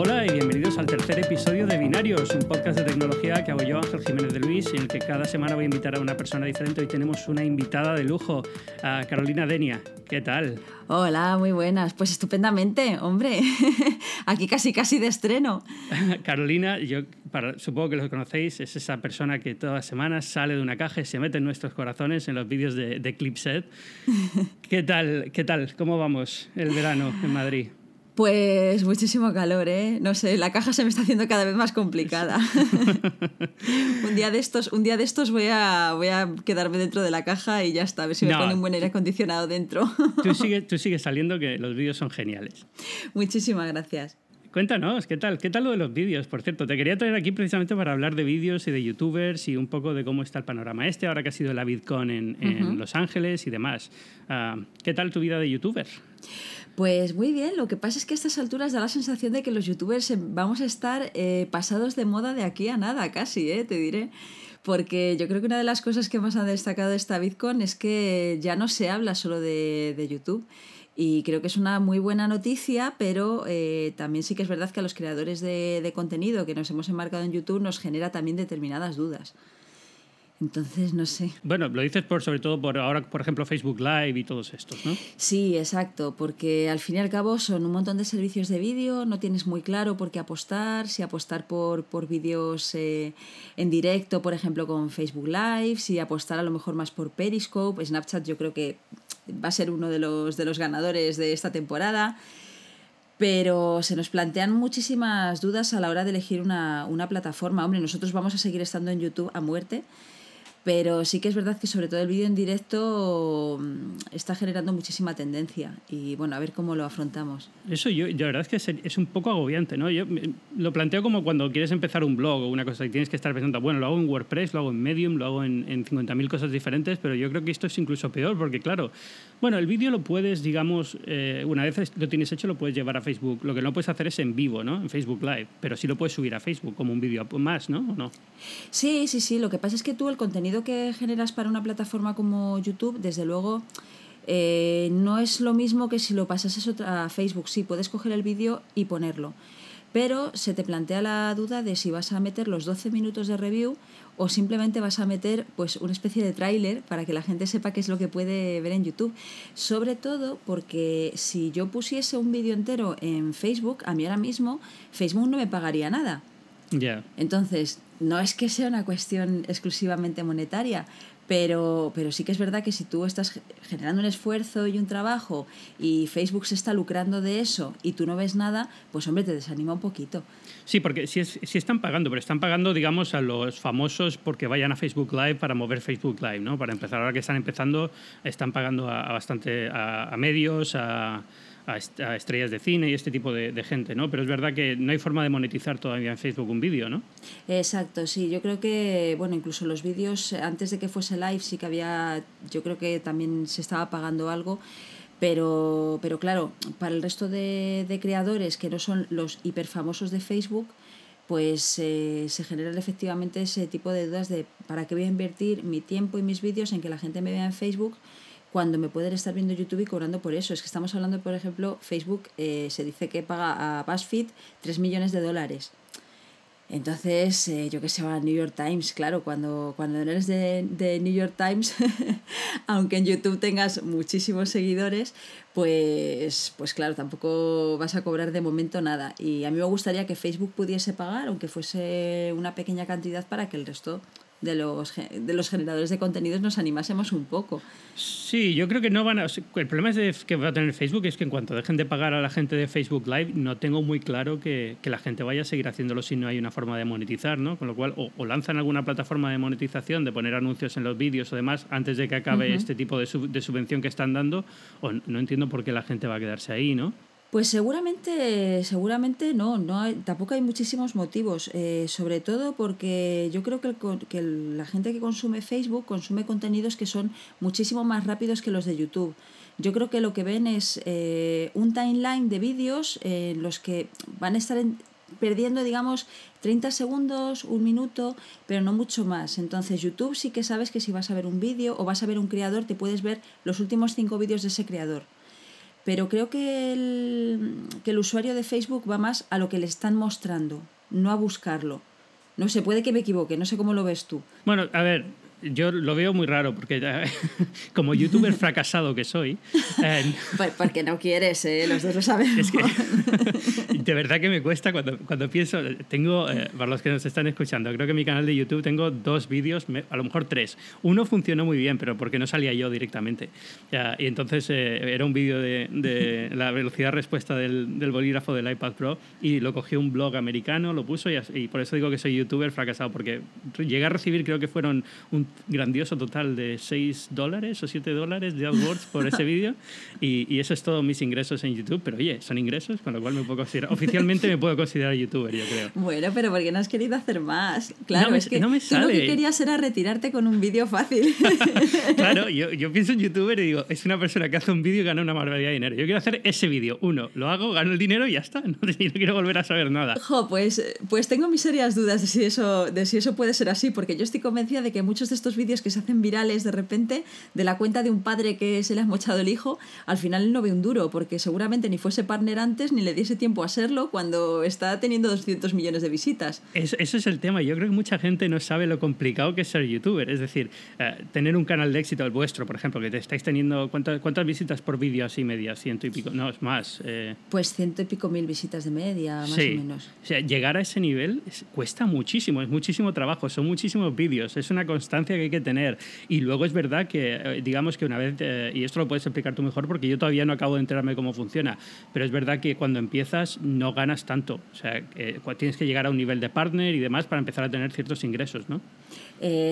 Hola y bienvenidos al tercer episodio de Binarios, un podcast de tecnología que hago yo, Ángel Jiménez de Luis, en el que cada semana voy a invitar a una persona diferente. Hoy tenemos una invitada de lujo, a Carolina Denia. ¿Qué tal? Hola, muy buenas. Pues estupendamente, hombre. Aquí casi casi de estreno. Carolina, yo supongo que lo conocéis, es esa persona que todas las semanas sale de una caja y se mete en nuestros corazones en los vídeos de, de Clipset. ¿Qué tal? ¿Qué tal? ¿Cómo vamos el verano en Madrid? Pues muchísimo calor, ¿eh? No sé, la caja se me está haciendo cada vez más complicada. un, día de estos, un día de estos voy a, voy a quedarme dentro de la caja y ya está, a ver si me pone un buen aire acondicionado dentro. tú, sigues tú sigue saliendo que los vídeos son geniales. Muchísimas gracias. Cuéntanos, ¿qué tal? ¿Qué tal lo de los vídeos? Por cierto, te quería traer aquí precisamente para hablar de vídeos y de youtubers y un poco de cómo está el panorama este, ahora que ha sido la VidCon en, en Los Ángeles y demás. Ah, ¿Qué tal tu vida de youtuber? Pues muy bien, lo que pasa es que a estas alturas da la sensación de que los youtubers vamos a estar eh, pasados de moda de aquí a nada, casi, eh, te diré. Porque yo creo que una de las cosas que más ha destacado esta Bitcoin es que ya no se habla solo de, YouTube. Y creo que es una muy buena noticia, pero eh, también sí que es verdad que a los creadores de, de contenido que nos hemos enmarcado en YouTube nos genera también determinadas dudas. Entonces, no sé. Bueno, lo dices por sobre todo por ahora, por ejemplo, Facebook Live y todos estos, ¿no? Sí, exacto, porque al fin y al cabo son un montón de servicios de vídeo, no tienes muy claro por qué apostar, si apostar por, por vídeos eh, en directo, por ejemplo, con Facebook Live, si apostar a lo mejor más por Periscope, Snapchat yo creo que va a ser uno de los, de los ganadores de esta temporada pero se nos plantean muchísimas dudas a la hora de elegir una, una, plataforma. Hombre, nosotros vamos a seguir estando en YouTube a muerte, pero sí que es verdad que sobre todo el vídeo en directo mm, está generando muchísima tendencia y bueno, a ver cómo lo afrontamos. Eso yo, la verdad es que es, un poco agobiante, ¿no? Yo lo planteo como cuando quieres empezar un blog o una cosa y tienes que estar pensando, bueno, lo hago en WordPress, lo hago en Medium, lo hago en, en 50.000 cosas diferentes, pero yo creo que esto es incluso peor porque claro, bueno, el vídeo lo puedes, digamos, eh, una vez lo tienes hecho lo puedes llevar a Facebook. Lo que no puedes hacer es en vivo, ¿no? En Facebook Live, pero sí lo puedes subir a Facebook como un vídeo más, ¿no? ¿O no? Sí, sí, sí. Lo que pasa es que tú el contenido que generas para una plataforma como YouTube, desde luego, eh, no es lo mismo que si lo pasases a Facebook. Sí, puedes coger el vídeo y ponerlo. Pero se te plantea la duda de si vas a meter los 12 minutos de review o simplemente vas a meter pues una especie de tráiler para que la gente sepa qué es lo que puede ver en YouTube. Sobre todo porque si yo pusiese un vídeo entero en Facebook, a mí ahora mismo Facebook no me pagaría nada. Entonces, no es que sea una cuestión exclusivamente monetaria, pero, pero sí que es verdad que si tú estás generando un esfuerzo y un trabajo y Facebook se está lucrando de eso y tú no ves nada, pues hombre, te desanima un poquito. Sí, porque si, si están pagando, pero están pagando, digamos, a los famosos porque vayan a Facebook Live para mover Facebook Live, ¿no? Para empezar, ahora que están empezando, están pagando a, bastante a medios, a a, estrellas de cine y este tipo de, gente, ¿no? Pero es verdad que no hay forma de monetizar todavía en Facebook un vídeo, ¿no? Exacto, sí. Yo creo que, bueno, incluso los vídeos, antes de que fuese live, sí que había, yo creo que también se estaba pagando algo. Pero, pero claro, para el resto de, creadores que no son los hiperfamosos de Facebook, pues eh, se generan efectivamente ese tipo de dudas de para qué voy a invertir mi tiempo y mis vídeos en que la gente me vea en Facebook cuando me pueden estar viendo YouTube y cobrando por eso. Es que estamos hablando, por ejemplo, Facebook eh, se dice que paga a BuzzFeed 3 millones de dólares. Entonces, eh, yo que sé, va a New York Times, claro, cuando, cuando eres de, de New York Times, aunque en YouTube tengas muchísimos seguidores, pues, pues claro, tampoco vas a cobrar de momento nada. Y a mí me gustaría que Facebook pudiese pagar, aunque fuese una pequeña cantidad, para que el resto de los, de los generadores de contenidos nos animásemos un poco. Sí, yo creo que no van a... El problema es que va a tener Facebook es que en cuanto dejen de pagar a la gente de Facebook Live, no tengo muy claro que, que la gente vaya a seguir haciéndolo si no hay una forma de monetizar, ¿no? Con lo cual, o, lanzan alguna plataforma de monetización, de poner anuncios en los vídeos o demás, antes de que acabe este tipo de, de subvención que están dando, o no entiendo por qué la gente va a quedarse ahí, ¿no? Pues seguramente, seguramente no, no hay, tampoco hay muchísimos motivos, eh, sobre todo porque yo creo que, la gente que consume Facebook consume contenidos que son muchísimo más rápidos que los de YouTube. Yo creo que lo que ven es eh, un timeline de vídeos en los que van a estar perdiendo, digamos, 30 segundos, un minuto, pero no mucho más. Entonces YouTube sí que sabes que si vas a ver un vídeo o vas a ver un creador, te puedes ver los últimos cinco vídeos de ese creador pero creo que el, que el usuario de Facebook va más a lo que le están mostrando, no a buscarlo. No sé, puede que me equivoque, no sé cómo lo ves tú. Bueno, a ver, yo lo veo muy raro porque como youtuber fracasado que soy... Eh, porque no quieres, ¿eh? los dos lo sabemos. Es que, de verdad que me cuesta cuando, cuando pienso, tengo, eh, para los que nos están escuchando, creo que en mi canal de YouTube tengo dos vídeos, a lo mejor tres. Uno funcionó muy bien, pero porque no salía yo directamente. y entonces eh, era un vídeo de, de, la velocidad respuesta del, del, bolígrafo del iPad Pro y lo cogió un blog americano, lo puso y, y por eso digo que soy youtuber fracasado, porque llegué a recibir, creo que fueron un grandioso total de 6 dólares o 7 dólares de AdWords por ese vídeo y, y, eso es todo mis ingresos en YouTube, pero oye, son ingresos, con lo cual me puedo considerar, oficialmente me puedo considerar youtuber, yo creo. Bueno, pero ¿por qué no has querido hacer más? Claro, es que no me sale. tú lo que querías era retirarte con un vídeo fácil. claro, yo, yo pienso en youtuber y digo, es una persona que hace un vídeo y gana una barbaridad de dinero. Yo quiero hacer ese vídeo, uno, lo hago, gano el dinero y ya está, no, no quiero volver a saber nada. Jo, pues, pues tengo mis serias dudas de si, eso, de si eso puede ser así, porque yo estoy convencida de que muchos de estos vídeos que se hacen virales de repente de la cuenta de un padre que se le ha mochado el hijo, al final no ve un duro, porque seguramente ni fuese partner antes ni le diese tiempo a serlo cuando está teniendo 200 millones de visitas. Es, eso es el tema. Yo creo que mucha gente no sabe lo complicado que es ser youtuber. Es decir, eh, tener un canal de éxito, el vuestro, por ejemplo, que te estáis teniendo. ¿Cuántas, cuántas visitas por vídeo así media? Ciento y pico. No, es más. Eh. Pues ciento y pico mil visitas de media, más o menos. O sea, llegar a ese nivel cuesta muchísimo, es muchísimo trabajo, son muchísimos vídeos, es una constancia que hay que tener. Y luego es verdad que, eh, digamos que una vez, eh, y esto lo puedes explicar tú mejor porque yo todavía no acabo de enterarme cómo funciona, pero es verdad que cuando empiezas no ganas tanto. O sea, eh, tienes que llegar a un nivel de partner y demás para empezar a tener ciertos ingresos, ¿no?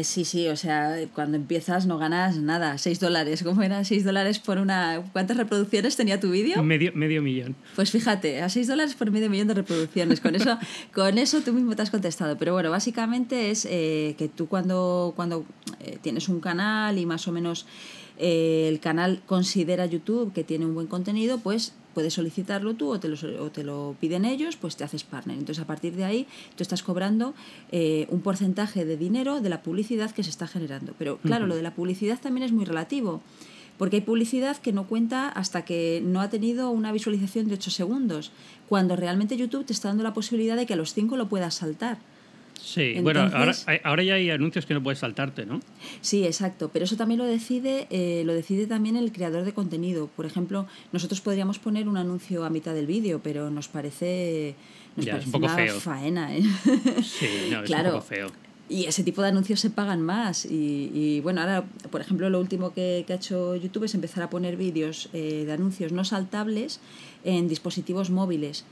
sí, sí, o sea, cuando empiezas no ganas nada, 6 dólares. ¿Cómo era? 6 dólares por una... ¿Cuántas reproducciones tenía tu vídeo? Medio, medio millón. Pues fíjate, a 6 dólares por medio millón de reproducciones. Con eso, con eso tú mismo te has contestado. Pero bueno, básicamente es que tú cuando, cuando tienes un canal y más o menos eh, el canal considera YouTube que tiene un buen contenido, pues puedes solicitarlo tú o te, lo, o te lo piden ellos, pues te haces partner. Entonces a partir de ahí tú estás cobrando eh, un porcentaje de dinero de la publicidad que se está generando. Pero claro, lo de la publicidad también es muy relativo. Porque hay publicidad que no cuenta hasta que no ha tenido una visualización de 8 segundos, cuando realmente YouTube te está dando la posibilidad de que a los 5 lo puedas saltar. Sí, bueno, ahora, ahora ya hay anuncios que no puedes saltarte, ¿no? Sí, exacto, pero eso también lo decide, eh, lo decide también el creador de contenido. Por ejemplo, nosotros podríamos poner un anuncio a mitad del vídeo, pero nos parece, nos parece un poco una feo. faena, ¿eh? Sí, no, es un poco feo. Y ese tipo de anuncios se pagan más. Y, y bueno, ahora, por ejemplo, lo último que, que, ha hecho YouTube es empezar a poner vídeos eh, de anuncios no saltables en dispositivos móviles.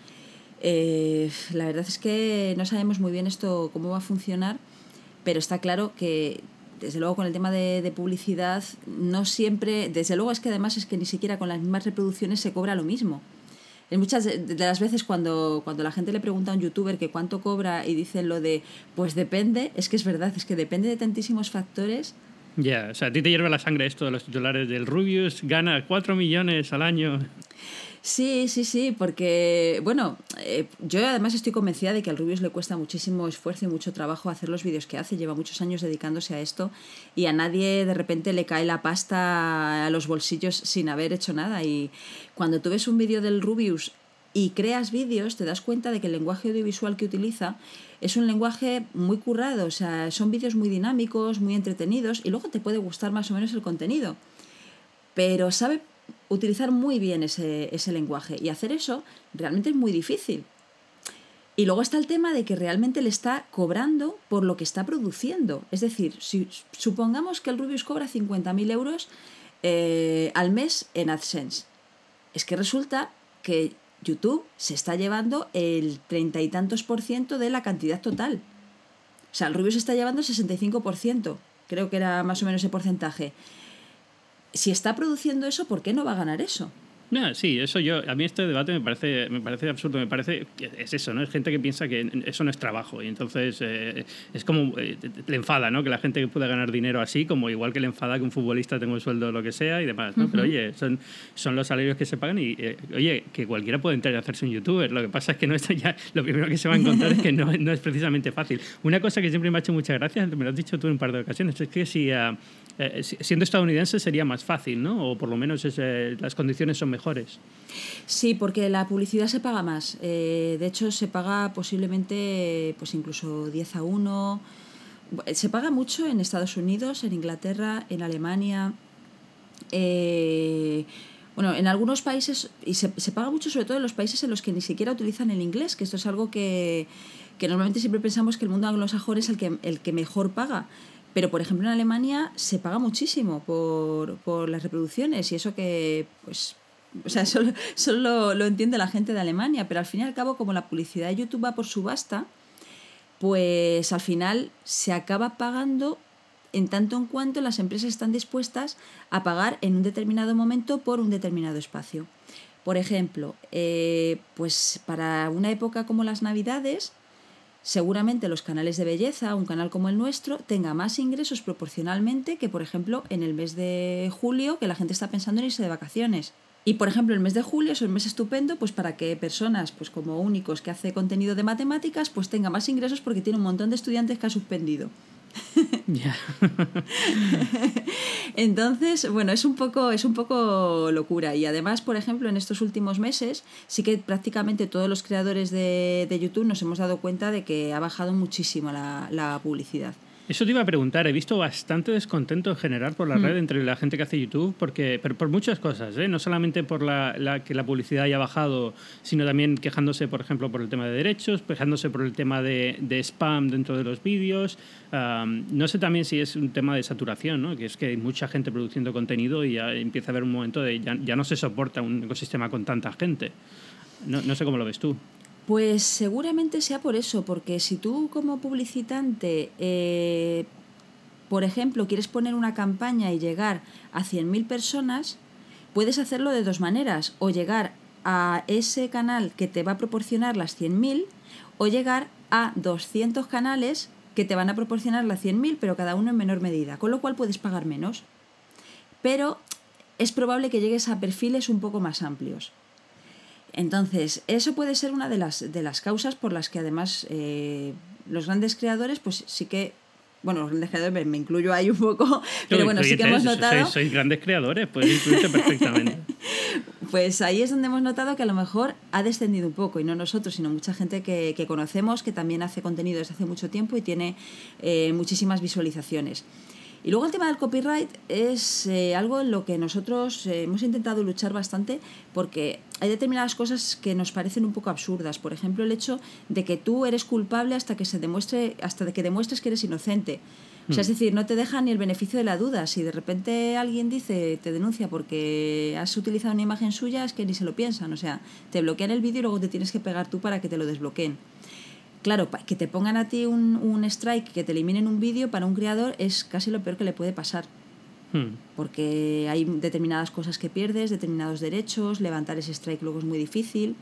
Eh, la verdad es que no sabemos muy bien esto cómo va a funcionar, pero está claro que desde luego con el tema de, publicidad no siempre, desde luego es que además es que ni siquiera con las mismas reproducciones se cobra lo mismo. En muchas de las veces cuando, cuando la gente le pregunta a un youtuber que cuánto cobra y dicen lo de pues depende, es que es verdad, es que depende de tantísimos factores. Ya, o sea, a ti te hierve la sangre esto de los titulares del Rubius, gana 4 millones al año. Sí, sí, sí, porque, bueno, eh, yo además estoy convencida de que al Rubius le cuesta muchísimo esfuerzo y mucho trabajo hacer los vídeos que hace, lleva muchos años dedicándose a esto y a nadie de repente le cae la pasta a los bolsillos sin haber hecho nada. Y cuando tú ves un vídeo del Rubius y creas vídeos, te das cuenta de que el lenguaje audiovisual que utiliza es un lenguaje muy currado, o sea, son vídeos muy dinámicos, muy entretenidos y luego te puede gustar más o menos el contenido. Pero sabe utilizar muy bien ese, lenguaje y hacer eso realmente es muy difícil. Y luego está el tema de que realmente le está cobrando por lo que está produciendo. Es decir, si supongamos que el Rubius cobra 50.000 euros eh, al mes en AdSense, es que resulta que YouTube se está llevando el treinta y tantos por ciento de la cantidad total. O sea, el Rubius está llevando el 65%, creo que era más o menos ese porcentaje si está produciendo eso, ¿por qué no va a ganar eso? No, sí, eso yo, a mí este debate me parece, me parece absurdo, me parece que es eso, ¿no? Es gente que piensa que eso no es trabajo y entonces eh, es como, eh, le enfada, ¿no? Que la gente pueda ganar dinero así, como igual que le enfada que un futbolista tenga un sueldo o lo que sea y demás, ¿no? Pero oye, son, son los salarios que se pagan y, eh, oye, que cualquiera puede entrar y hacerse un youtuber, lo que pasa es que no está ya, lo primero que se va a encontrar es que no, no, es precisamente fácil. Una cosa que siempre me ha hecho mucha gracia, me lo has dicho tú en un par de ocasiones, es que si eh, siendo estadounidense sería más fácil, ¿no? O por lo menos las condiciones son mejores. Sí, porque la publicidad se paga más. de hecho, se paga posiblemente pues incluso 10 a 1. Se paga mucho en Estados Unidos, en Inglaterra, en Alemania. Bueno, en algunos países, y se, se, paga mucho sobre todo en los países en los que ni siquiera utilizan el inglés, que esto es algo que, que normalmente siempre pensamos que el mundo anglosajón es el que, el que mejor paga. Pero, por ejemplo, en Alemania se paga muchísimo por, por las reproducciones y eso que, pues, o sea, solo, solo lo, entiende la gente de Alemania, pero al fin y al cabo, como la publicidad de YouTube va por subasta, pues al final se acaba pagando en tanto en cuanto las empresas están dispuestas a pagar en un determinado momento por un determinado espacio. Por ejemplo, eh, pues para una época como las Navidades, seguramente los canales de belleza, un canal como el nuestro, tenga más ingresos proporcionalmente que, por ejemplo, en el mes de julio, que la gente está pensando en irse de vacaciones. Y, por ejemplo, el mes de julio es un mes estupendo pues para que personas pues como únicos que hace contenido de matemáticas pues tenga más ingresos porque tiene un montón de estudiantes que ha suspendido. Entonces, bueno, es un poco, es un poco locura. Y además, por ejemplo, en estos últimos meses, sí que prácticamente todos los creadores de, de YouTube nos hemos dado cuenta de que ha bajado muchísimo la, la publicidad. Eso te iba a preguntar. He visto bastante descontento en general por la mm. red entre la gente que hace YouTube, porque, pero por muchas cosas, ¿eh? no solamente por la, que la publicidad haya bajado, sino también quejándose, por ejemplo, por el tema de derechos, quejándose por el tema de, spam dentro de los vídeos. no sé también si es un tema de saturación, ¿no? que es que hay mucha gente produciendo contenido y ya empieza a haber un momento de ya, ya no se soporta un ecosistema con tanta gente. No, no sé cómo lo ves tú. Pues seguramente sea por eso, porque si tú como publicitante, eh, por ejemplo, quieres poner una campaña y llegar a 100.000 personas, puedes hacerlo de dos maneras, o llegar a ese canal que te va a proporcionar las 100.000, o llegar a 200 canales que te van a proporcionar las 100.000, pero cada uno en menor medida, con lo cual puedes pagar menos. Pero es probable que llegues a perfiles un poco más amplios. Entonces, eso puede ser una de las, de las causas por las que además eh, los grandes creadores, pues sí que bueno, los grandes creadores me, incluyo ahí un poco, pero bueno, sí que hemos notado... Sois, grandes creadores, puedes incluirte perfectamente. pues ahí es donde hemos notado que a lo mejor ha descendido un poco, y no nosotros, sino mucha gente que, que conocemos, que también hace contenido desde hace mucho tiempo y tiene eh, muchísimas visualizaciones. Y luego el tema del copyright es eh, algo en lo que nosotros eh, hemos intentado luchar bastante porque hay determinadas cosas que nos parecen un poco absurdas. Por ejemplo, el hecho de que tú eres culpable hasta que se demuestre, hasta que demuestres que eres inocente. O sea, es hmm. decir, no te deja ni el beneficio de la duda. Si de repente alguien dice, te denuncia porque has utilizado una imagen suya, es que ni se lo piensan. O sea, te bloquean el vídeo y luego te tienes que pegar tú para que te lo desbloqueen. Claro, que te pongan a ti un, un strike, que te eliminen un vídeo para un creador es casi lo peor que le puede pasar. Hmm. Porque hay determinadas cosas que pierdes, determinados derechos, levantar ese strike luego es muy difícil.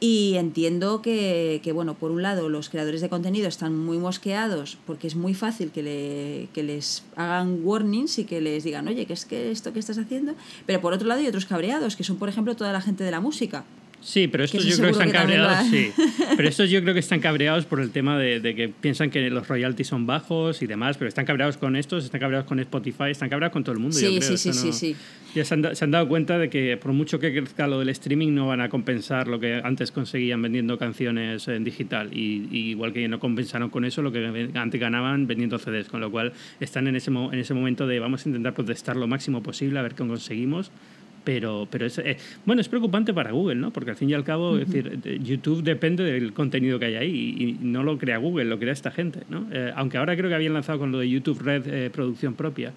Y entiendo que, que, bueno, por un lado, los creadores de contenido están muy mosqueados porque es muy fácil que, le, que les hagan warnings y que les digan, oye, ¿qué es que esto que estás haciendo? Pero por otro lado, hay otros cabreados, que son, por ejemplo, toda la gente de la música. Sí, pero estos yo creo que están cabreados, sí. Pero estos yo creo que están cabreados por el tema de, que piensan que los royalties son bajos y demás, pero están cabreados con estos, están cabreados con Spotify, están cabreados con todo el mundo. Sí, sí, sí, sí, sí. Ya se han, dado cuenta de que por mucho que crezca lo del streaming no van a compensar lo que antes conseguían vendiendo canciones en digital. Y, igual que no compensaron con eso lo que antes ganaban vendiendo CDs, con lo cual están en ese, en ese momento de vamos a intentar protestar lo máximo posible a ver qué conseguimos pero, pero es, eh, bueno, es preocupante para Google, ¿no? Porque al fin y al cabo, es decir, YouTube depende del contenido que hay ahí y, no lo crea Google, lo crea esta gente, ¿no? Eh, aunque ahora creo que habían lanzado con lo de YouTube Red eh, producción propia,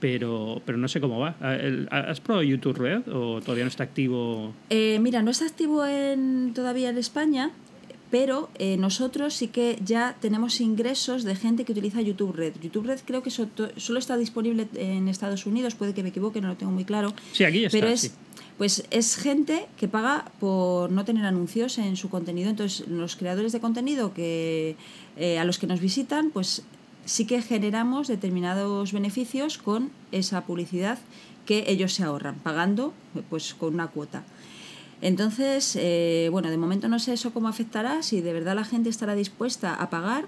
pero, pero no sé cómo va. ¿Has probado YouTube Red o todavía no está activo? mira, no está activo en, todavía en España, pero eh, nosotros sí que ya tenemos ingresos de gente que utiliza YouTube Red. YouTube Red creo que solo está disponible en Estados Unidos, puede que me equivoque, no lo tengo muy claro. Sí, aquí está. Pero es, pues es gente que paga por no tener anuncios en su contenido. Entonces, los creadores de contenido que eh, a los que nos visitan, pues sí que generamos determinados beneficios con esa publicidad que ellos se ahorran, pagando pues con una cuota. Entonces, eh, bueno, de momento no sé eso cómo afectará, si de verdad la gente estará dispuesta a pagar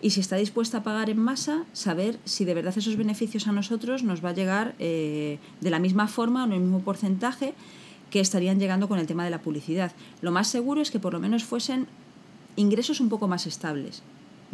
y si está dispuesta a pagar en masa, saber si de verdad esos beneficios a nosotros nos va a llegar eh, de la misma forma o en el mismo porcentaje que estarían llegando con el tema de la publicidad. Lo más seguro es que por lo menos fuesen ingresos un poco más estables.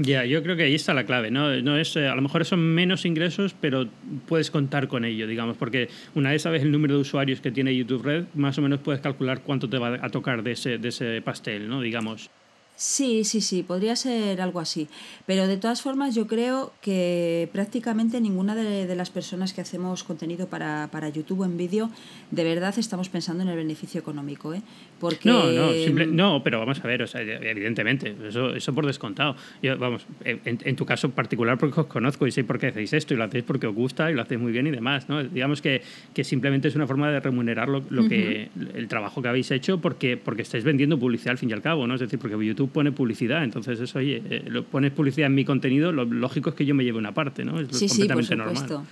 Ya, yo creo que ahí está la clave, ¿no? no es, eh, a lo mejor son menos ingresos, pero puedes contar con ello, digamos, porque una vez sabes el número de usuarios que tiene YouTube Red, más o menos puedes calcular cuánto te va a tocar de ese, de ese pastel, ¿no? Digamos. Sí, sí, sí, podría ser algo así. Pero de todas formas, yo creo que prácticamente ninguna de, las personas que hacemos contenido para, para YouTube en vídeo, de verdad estamos pensando en el beneficio económico. ¿eh? Porque... No, no, no, pero vamos a ver, o sea, evidentemente, eso, eso por descontado. Yo, vamos, en, tu caso particular, porque os conozco y sé por qué hacéis esto y lo hacéis porque os gusta y lo hacéis muy bien y demás. ¿no? Digamos que, que simplemente es una forma de remunerar lo, que, el trabajo que habéis hecho porque, porque estáis vendiendo publicidad al fin y al cabo, ¿no? Es decir, porque YouTube pone publicidad, entonces eso, oye, eh, lo pones publicidad en mi contenido, lo lógico es que yo me lleve una parte, ¿no? Es completamente normal.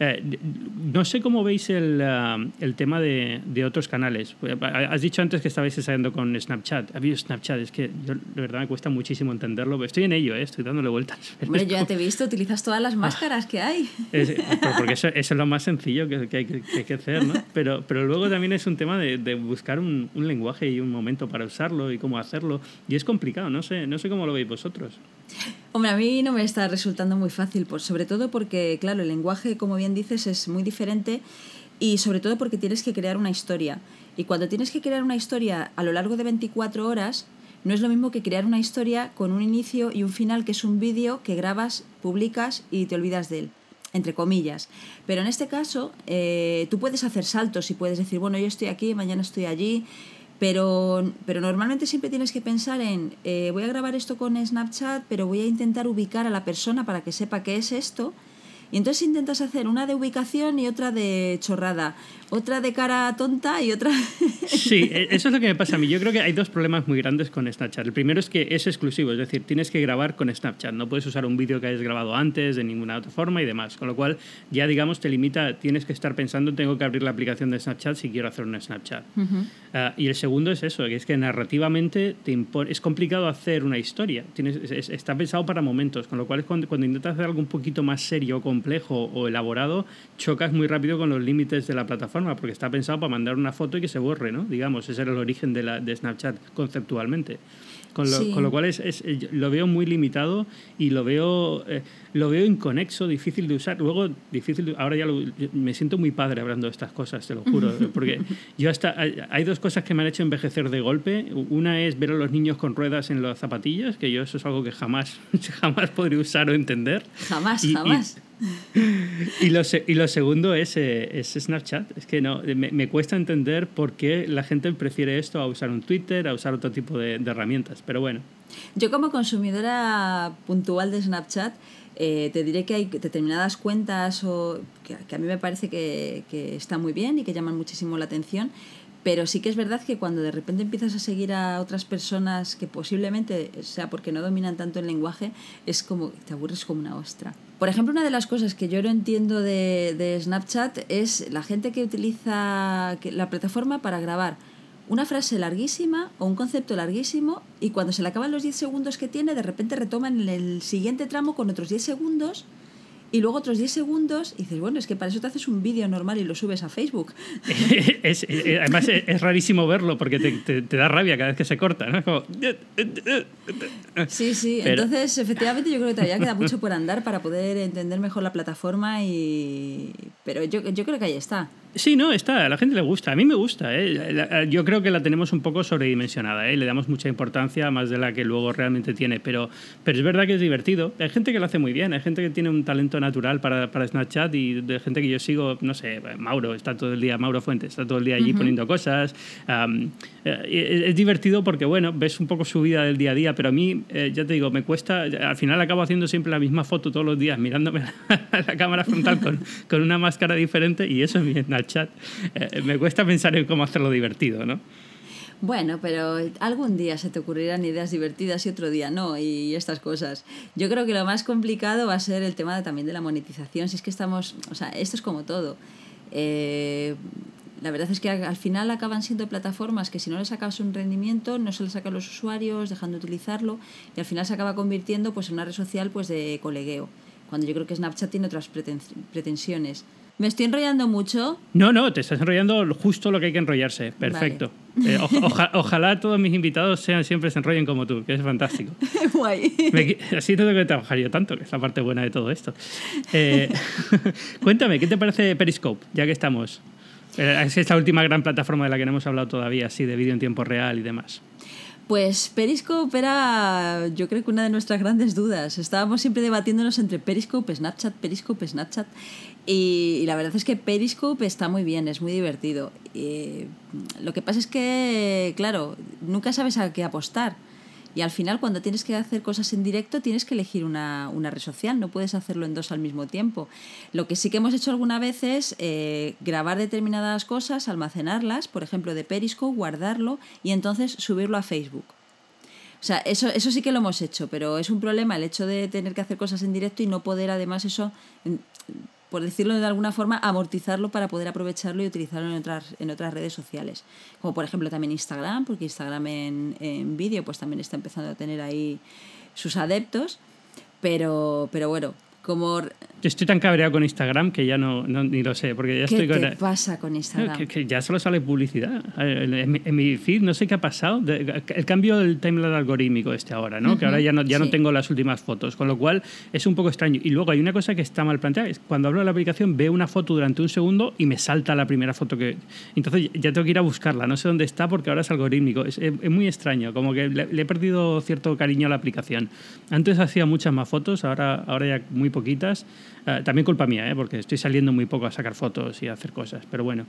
Eh, no sé cómo veis el, el tema de, de, otros canales. Has dicho antes que estabais ensayando con Snapchat. Ha habido Snapchat, es que yo, de verdad me cuesta muchísimo entenderlo. Estoy en ello, ¿eh? estoy dándole vueltas. Hombre, yo ya te he visto, utilizas todas las máscaras que hay. porque eso, es lo más sencillo que, que, hay, que, que hacer, ¿no? Pero, pero luego también es un tema de, de buscar un, un lenguaje y un momento para usarlo y cómo hacerlo. Y es complicado, no sé, no sé cómo lo veis vosotros. Hombre, a mí no me está resultando muy fácil, pues, sobre todo porque, claro, el lenguaje, como bien dices, es muy diferente y sobre todo porque tienes que crear una historia. Y cuando tienes que crear una historia a lo largo de 24 horas, no es lo mismo que crear una historia con un inicio y un final, que es un vídeo que grabas, publicas y te olvidas de él entre comillas. Pero en este caso, eh, tú puedes hacer saltos y puedes decir, bueno, yo estoy aquí, mañana estoy allí, pero, pero normalmente siempre tienes que pensar en, eh, voy a grabar esto con Snapchat, pero voy a intentar ubicar a la persona para que sepa qué es esto. Y entonces intentas hacer una de ubicación y otra de chorrada, otra de cara tonta y otra... Sí, e, eso es lo que me pasa a mí. Yo creo que hay dos problemas muy grandes con Snapchat. El primero es que es exclusivo, es decir, tienes que grabar con Snapchat. No puedes usar un vídeo que hayas grabado antes de ninguna otra forma y demás. Con lo cual ya, digamos, te limita, tienes que estar pensando, tengo que abrir la aplicación de Snapchat si quiero hacer un Snapchat. Ah, y el segundo es eso, que es que narrativamente te es complicado hacer una historia. Tienes, está pensado para momentos, con lo cual cuando, cuando intentas hacer algo un poquito más serio complejo o elaborado, chocas muy rápido con los límites de la plataforma, porque está pensado para mandar una foto y que se borre, ¿no? Digamos, ese era el origen de, la, de Snapchat conceptualmente. Con lo, con lo cual es, es, lo veo muy limitado y lo veo, eh, lo veo inconexo, difícil de usar. Luego, difícil, ahora ya me siento muy padre hablando de estas cosas, te lo juro. Porque yo hasta, hay dos cosas que me han hecho envejecer de golpe. Una es ver a los niños con ruedas en las zapatillas, que yo eso es algo que jamás, jamás podría usar o entender. Jamás, jamás. Y y lo segundo es, eh, es Snapchat. Es que no, me, cuesta entender por qué la gente prefiere esto a usar un Twitter, a usar otro tipo de, herramientas. Pero bueno. Yo como consumidora puntual de Snapchat, eh, te diré que hay determinadas cuentas o que, a mí me parece que, que están muy bien y que llaman muchísimo la atención pero sí que es verdad que cuando de repente empiezas a seguir a otras personas que posiblemente sea porque no dominan tanto el lenguaje, es como te aburres como una ostra. Por ejemplo, una de las cosas que yo no entiendo de, de Snapchat es la gente que utiliza la plataforma para grabar una frase larguísima o un concepto larguísimo y cuando se le acaban los 10 segundos que tiene, de repente retoman el siguiente tramo con otros 10 segundos y luego otros 10 segundos y dices, bueno, es que para eso te haces un vídeo normal y lo subes a Facebook. es, eh, además es, rarísimo verlo porque te, te, da rabia cada vez que se corta, ¿no? Sí, sí. Entonces, efectivamente, yo creo que todavía queda mucho por andar para poder entender mejor la plataforma y... Pero yo, yo creo que ahí está. Sí, no, está, a la gente le gusta, a mí me gusta. ¿eh? Yo creo que la tenemos un poco sobredimensionada, ¿eh? le damos mucha importancia más de la que luego realmente tiene, pero, pero es verdad que es divertido. Hay gente que lo hace muy bien, hay gente que tiene un talento natural para, para Snapchat y de gente que yo sigo, no sé, Mauro, está todo el día, Mauro Fuentes, está todo el día allí poniendo cosas. Eh, es divertido porque, bueno, ves un poco su vida del día a día, pero a mí, eh, ya te digo, me cuesta, al final acabo haciendo siempre la misma foto todos los días, mirándome a la cámara frontal con, con una máscara diferente y eso es mi Snapchat chat, eh, me cuesta pensar en cómo hacerlo divertido, ¿no? Bueno, pero algún día se te ocurrirán ideas divertidas y otro día no, y estas cosas. Yo creo que lo más complicado va a ser el tema también de la monetización. Si es que estamos, o sea, esto es como todo. Eh, la verdad es que al final acaban siendo plataformas que si no le sacas un rendimiento, no se le sacan los usuarios, dejando de utilizarlo, y al final se acaba convirtiendo pues, en una red social pues, de colegueo, cuando yo creo que Snapchat tiene otras pretensiones. ¿Me estoy enrollando mucho? No, no, te estás enrollando justo lo que hay que enrollarse. Perfecto. Eh, ojalá todos mis invitados sean siempre se enrollen como tú, que es fantástico. Guay. así no tengo que trabajar yo tanto, que es la parte buena de todo esto. Eh, cuéntame, ¿qué te parece Periscope, ya que estamos? Eh, es esta última gran plataforma de la que no hemos hablado todavía, así de vídeo en tiempo real y demás. Pues Periscope era, yo creo que una de nuestras grandes dudas. Estábamos siempre debatiéndonos entre Periscope, Snapchat, Periscope, Snapchat. Y, la verdad es que Periscope está muy bien, es muy divertido. lo que pasa es que, claro, nunca sabes a qué apostar. Y al final, cuando tienes que hacer cosas en directo, tienes que elegir una, red social, no puedes hacerlo en dos al mismo tiempo. Lo que sí que hemos hecho alguna vez es eh, grabar determinadas cosas, almacenarlas, por ejemplo, de Periscope, guardarlo y entonces subirlo a Facebook. O sea, eso, eso sí que lo hemos hecho, pero es un problema el hecho de tener que hacer cosas en directo y no poder además eso por decirlo de alguna forma, amortizarlo para poder aprovecharlo y utilizarlo en otras, en otras redes sociales. Como por ejemplo también Instagram, porque Instagram en, en vídeo pues también está empezando a tener ahí sus adeptos. Pero, pero bueno, como estoy tan cabreado con Instagram que ya no, ni lo sé, porque ya ¿Qué estoy te pasa con Instagram? Que, ya solo sale publicidad. En mi, feed no sé qué ha pasado. El cambio del timeline algorítmico este ahora, ¿no? que ahora ya, no, ya no tengo las últimas fotos, con lo cual es un poco extraño. Y luego hay una cosa que está mal planteada, es cuando abro la aplicación veo una foto durante un segundo y me salta la primera foto que... Entonces ya tengo que ir a buscarla, no sé dónde está porque ahora es algorítmico. Es, muy extraño, como que le, he perdido cierto cariño a la aplicación. Antes hacía muchas más fotos, ahora, ahora ya muy poquitas. Eh, también culpa mía, ¿eh? porque estoy saliendo muy poco a sacar fotos y a hacer cosas. Pero bueno,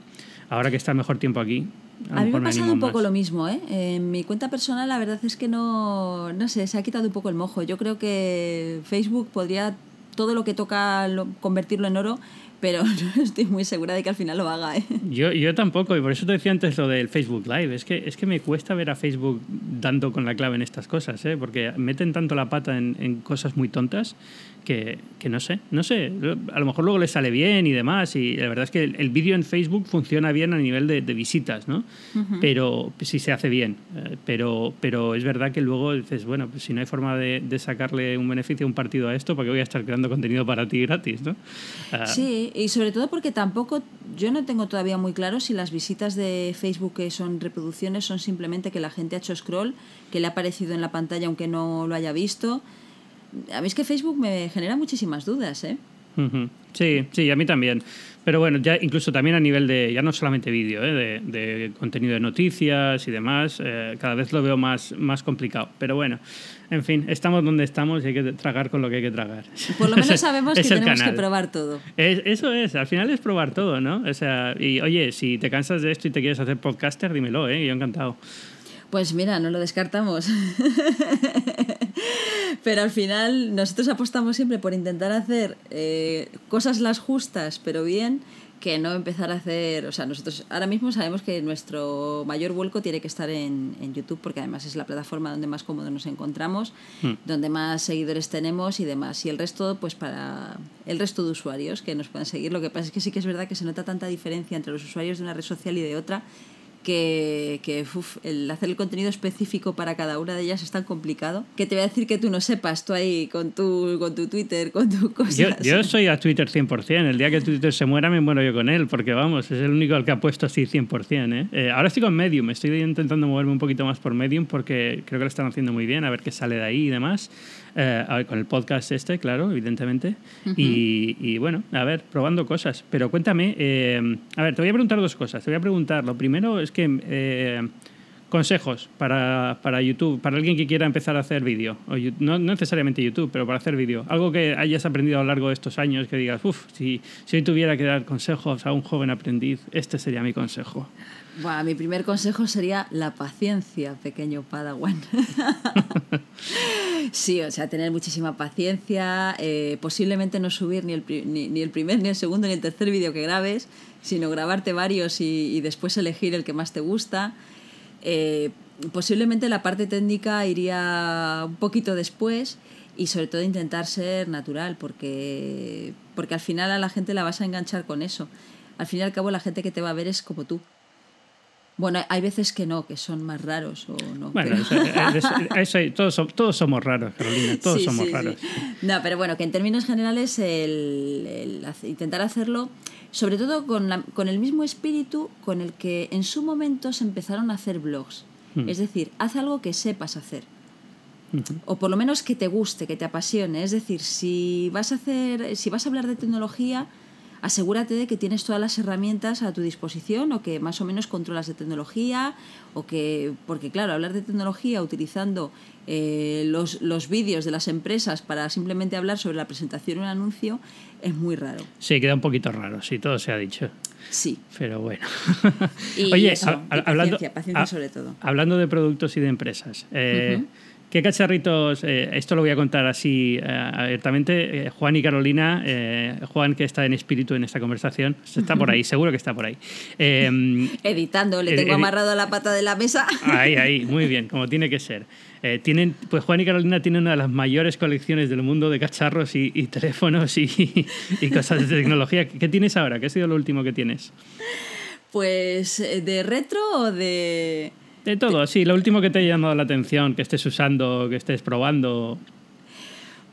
ahora que está mejor tiempo aquí. A, mí me ha pasado un poco lo mismo. ¿eh? En mi cuenta personal, la verdad es que no, no sé, se ha quitado un poco el mojo. Yo creo que Facebook podría todo lo que toca convertirlo en oro pero no estoy muy segura de que al final lo haga. ¿eh? Yo, yo tampoco, y por eso te decía antes lo del Facebook Live. Es que, es que me cuesta ver a Facebook dando con la clave en estas cosas, ¿eh? porque meten tanto la pata en, en cosas muy tontas que, que, no sé, no sé, a lo mejor luego le sale bien y demás, y la verdad es que el, vídeo en Facebook funciona bien a nivel de, visitas, ¿no? Pero si se hace bien, eh, pero, pero es verdad que luego dices, bueno, pues si no hay forma de, de sacarle un beneficio a un partido a esto, ¿para qué voy a estar creando contenido para ti gratis, ¿no? Ah, sí, y sobre todo porque tampoco, yo no tengo todavía muy claro si las visitas de Facebook que son reproducciones son simplemente que la gente ha hecho scroll, que le ha aparecido en la pantalla aunque no lo haya visto a mí es que Facebook me genera muchísimas dudas, ¿eh? Sí, sí, a mí también. Pero bueno, ya incluso también a nivel de, ya no solamente vídeo, ¿eh? de, contenido de noticias y demás, eh, cada vez lo veo más, más complicado. Pero bueno, en fin, estamos donde estamos y hay que tragar con lo que hay que tragar. Por lo menos sabemos que tenemos que probar todo. eso es, al final es probar todo, ¿no? O sea, y oye, si te cansas de esto y te quieres hacer podcaster, dímelo, ¿eh? Yo encantado. Pues mira, no lo descartamos. pero al final nosotros apostamos siempre por intentar hacer eh, cosas las justas, pero bien, que no empezar a hacer, o sea, nosotros ahora mismo sabemos que nuestro mayor vuelco tiene que estar en, YouTube, porque además es la plataforma donde más cómodo nos encontramos, hmm. donde más seguidores tenemos y demás. Y el resto, pues para el resto de usuarios que nos puedan seguir. Lo que pasa es que sí que es verdad que se nota tanta diferencia entre los usuarios de una red social y de otra que, que el hacer el contenido específico para cada una de ellas es tan complicado que te voy a decir que tú no sepas, tú ahí con tu, con tu Twitter, con tu cosas. Yo, yo soy a Twitter 100%, el día que Twitter se muera me muero yo con él, porque vamos, es el único al que ha puesto así 100%. ¿eh? Eh, ahora estoy con Medium, estoy intentando moverme un poquito más por Medium porque creo que lo están haciendo muy bien, a ver qué sale de ahí y demás. Eh, con el podcast este, claro, evidentemente. y, bueno, a ver, probando cosas. Pero cuéntame, eh, a ver, te voy a preguntar dos cosas. Te voy a preguntar, lo primero es que eh, consejos para, para, YouTube, para alguien que quiera empezar a hacer vídeo. No, no, necesariamente YouTube, pero para hacer vídeo. Algo que hayas aprendido a lo largo de estos años que digas, uff, si, si hoy tuviera que dar consejos a un joven aprendiz, este sería mi consejo. Bueno, mi primer consejo sería la paciencia, pequeño Padawan. sí, o sea, tener muchísima paciencia, eh, posiblemente no subir ni el, ni, el primer, ni el segundo, ni el tercer vídeo que grabes, sino grabarte varios y, después elegir el que más te gusta. Eh, posiblemente la parte técnica iría un poquito después y sobre todo intentar ser natural, porque, porque al final a la gente la vas a enganchar con eso al fin y al cabo la gente que te va a ver es como tú. Bueno, hay veces que no, que son más raros o no. Bueno, todos, somos raros, Carolina, todos somos raros. No, pero bueno, que en términos generales el, intentar hacerlo, sobre todo con, con, el mismo espíritu con el que en su momento se empezaron a hacer blogs. Hmm. Es decir, haz algo que sepas hacer. O por lo menos que te guste, que te apasione. Es decir, si vas a hacer, si vas a hablar de tecnología, asegúrate de que tienes todas las herramientas a tu disposición o que más o menos controlas de tecnología o que, porque claro, hablar de tecnología utilizando eh, los, los vídeos de las empresas para simplemente hablar sobre la presentación de un anuncio es muy raro. Sí, queda un poquito raro, sí, todo se ha dicho. Sí. Pero bueno. Oye, hablando, paciencia, sobre todo. Hablando de productos y de empresas. Eh, ¿Qué cacharritos? Eh, esto lo voy a contar así eh, abiertamente. Eh, Juan y Carolina, Juan que está en espíritu en esta conversación, está por ahí, seguro que está por ahí. Editando, le tengo amarrado la pata de la mesa. Ahí, ahí, muy bien, como tiene que ser. tienen, pues Juan y Carolina tienen una de las mayores colecciones del mundo de cacharros y, teléfonos y, y, cosas de tecnología. ¿Qué tienes ahora? ¿Qué ha sido lo último que tienes? Pues de retro o de... De todo, sí. Lo último que te haya llamado la atención, que estés usando, que estés probando.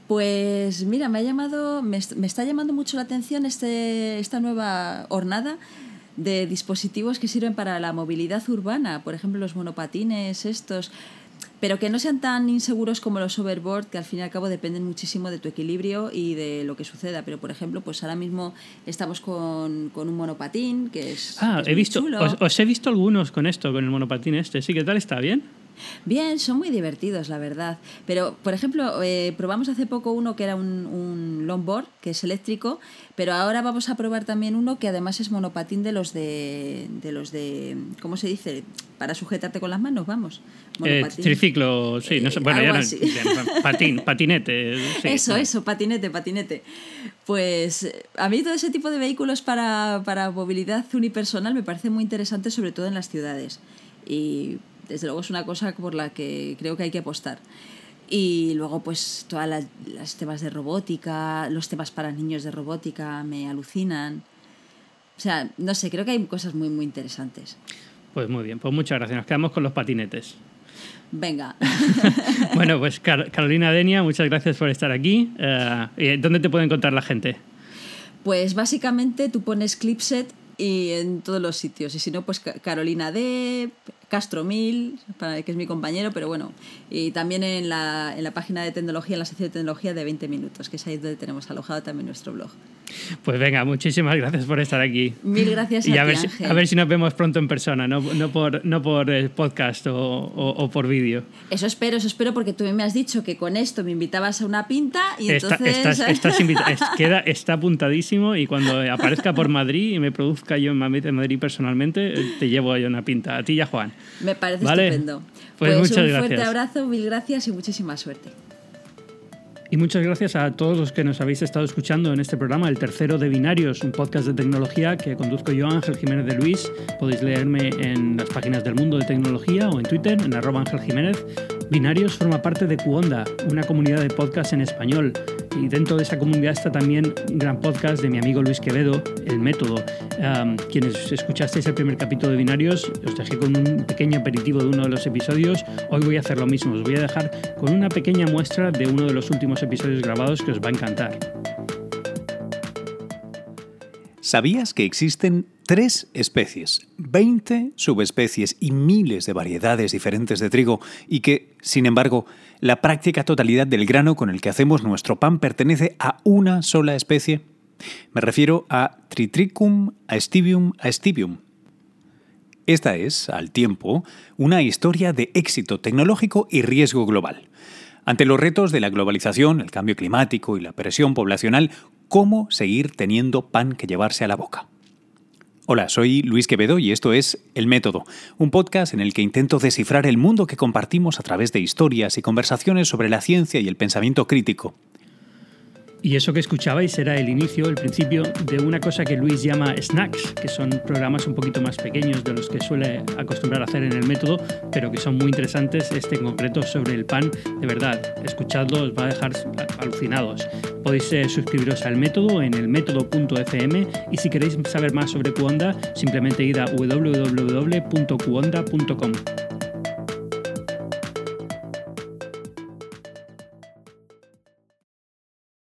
Pues mira, me ha llamado, me, está llamando mucho la atención este, esta nueva hornada de dispositivos que sirven para la movilidad urbana, por ejemplo los monopatines, estos pero que no sean tan inseguros como los overboard, que al fin y al cabo dependen muchísimo de tu equilibrio y de lo que suceda. Pero, por ejemplo, pues ahora mismo estamos con, un monopatín, que es. Ah, he visto, os, he visto algunos con esto, con el monopatín este. ¿Sí? ¿Qué tal está? ¿Bien? Bien, son muy divertidos, la verdad. Pero, por ejemplo, eh, probamos hace poco uno que era un, un, longboard, que es eléctrico, pero ahora vamos a probar también uno que además es monopatín de los de, de los de, ¿cómo se dice? Para sujetarte con las manos, vamos. Eh, triciclo, sí, no sé, bueno, ya no, patín, patinete. eso, eso, patinete, patinete. Pues a mí todo ese tipo de vehículos para, para movilidad unipersonal me parece muy interesante, sobre todo en las ciudades. Y desde luego es una cosa por la que creo que hay que apostar. Y luego, pues, todas las, temas de robótica, los temas para niños de robótica me alucinan. O sea, no sé, creo que hay cosas muy, muy interesantes. Pues muy bien, pues muchas gracias. Nos quedamos con los patinetes. Venga. bueno, pues Carolina Denia, muchas gracias por estar aquí. Eh, ¿Dónde te puede encontrar la gente? Pues básicamente tú pones Clipset y en todos los sitios. Y si no, pues Carolina D, Castro Mil, que es mi compañero, pero bueno. Y también en la, en la página de tecnología, en la sección de tecnología de 20 minutos, que es ahí donde tenemos alojado también nuestro blog. Pues venga, muchísimas gracias por estar aquí. Mil gracias y a, ver, Si, a ver si nos vemos pronto en persona, no, no por, no por eh, podcast o, o, por vídeo. Eso espero, eso espero, porque tú me has dicho que con esto me invitabas a una pinta y entonces... Estás, queda, está apuntadísimo y cuando aparezca por Madrid y me produzca yo en Madrid personalmente, te llevo a una pinta, a ti y a Juan. Me parece estupendo. Pues, pues un fuerte abrazo, mil gracias y muchísima suerte. Y muchas gracias a todos los que nos habéis estado escuchando en este programa, el tercero de Binarios, un podcast de tecnología que conduzco yo, Ángel Jiménez de Luis. Podéis leerme en las páginas del mundo de tecnología o en Twitter, en arroba Ángel Jiménez. Binarios forma parte de Cuonda, una comunidad de podcast en español. Y dentro de esa comunidad está también un gran podcast de mi amigo Luis Quevedo, El Método. quienes escuchasteis el primer capítulo de Binarios, os dejé con un pequeño aperitivo de uno de los episodios. Hoy voy a hacer lo mismo, os voy a dejar con una pequeña muestra de uno de los últimos episodios grabados que os va a encantar. ¿Sabías que existen tres especies, 20 subespecies y miles de variedades diferentes de trigo y que, sin embargo, la práctica totalidad del grano con el que hacemos nuestro pan pertenece a una sola especie? Me refiero a Tritricum aestivium aestivium. Esta es, al tiempo, una historia de éxito tecnológico y riesgo global. Ante los retos de la globalización, el cambio climático y la presión poblacional, ¿cómo seguir teniendo pan que llevarse a la boca? Hola, soy Luis Quevedo y esto es El Método, un podcast en el que intento descifrar el mundo que compartimos a través de historias y conversaciones sobre la ciencia y el pensamiento crítico. Y eso que escuchabais era el inicio, el principio de una cosa que Luis llama snacks, que son programas un poquito más pequeños de los que suele acostumbrar a hacer en el método, pero que son muy interesantes, este en concreto sobre el pan, de verdad, escuchadlo, os va a dejar alucinados. Podéis eh, suscribiros al método en el método.fm y si queréis saber más sobre Cuonda, simplemente id a www.cuonda.com.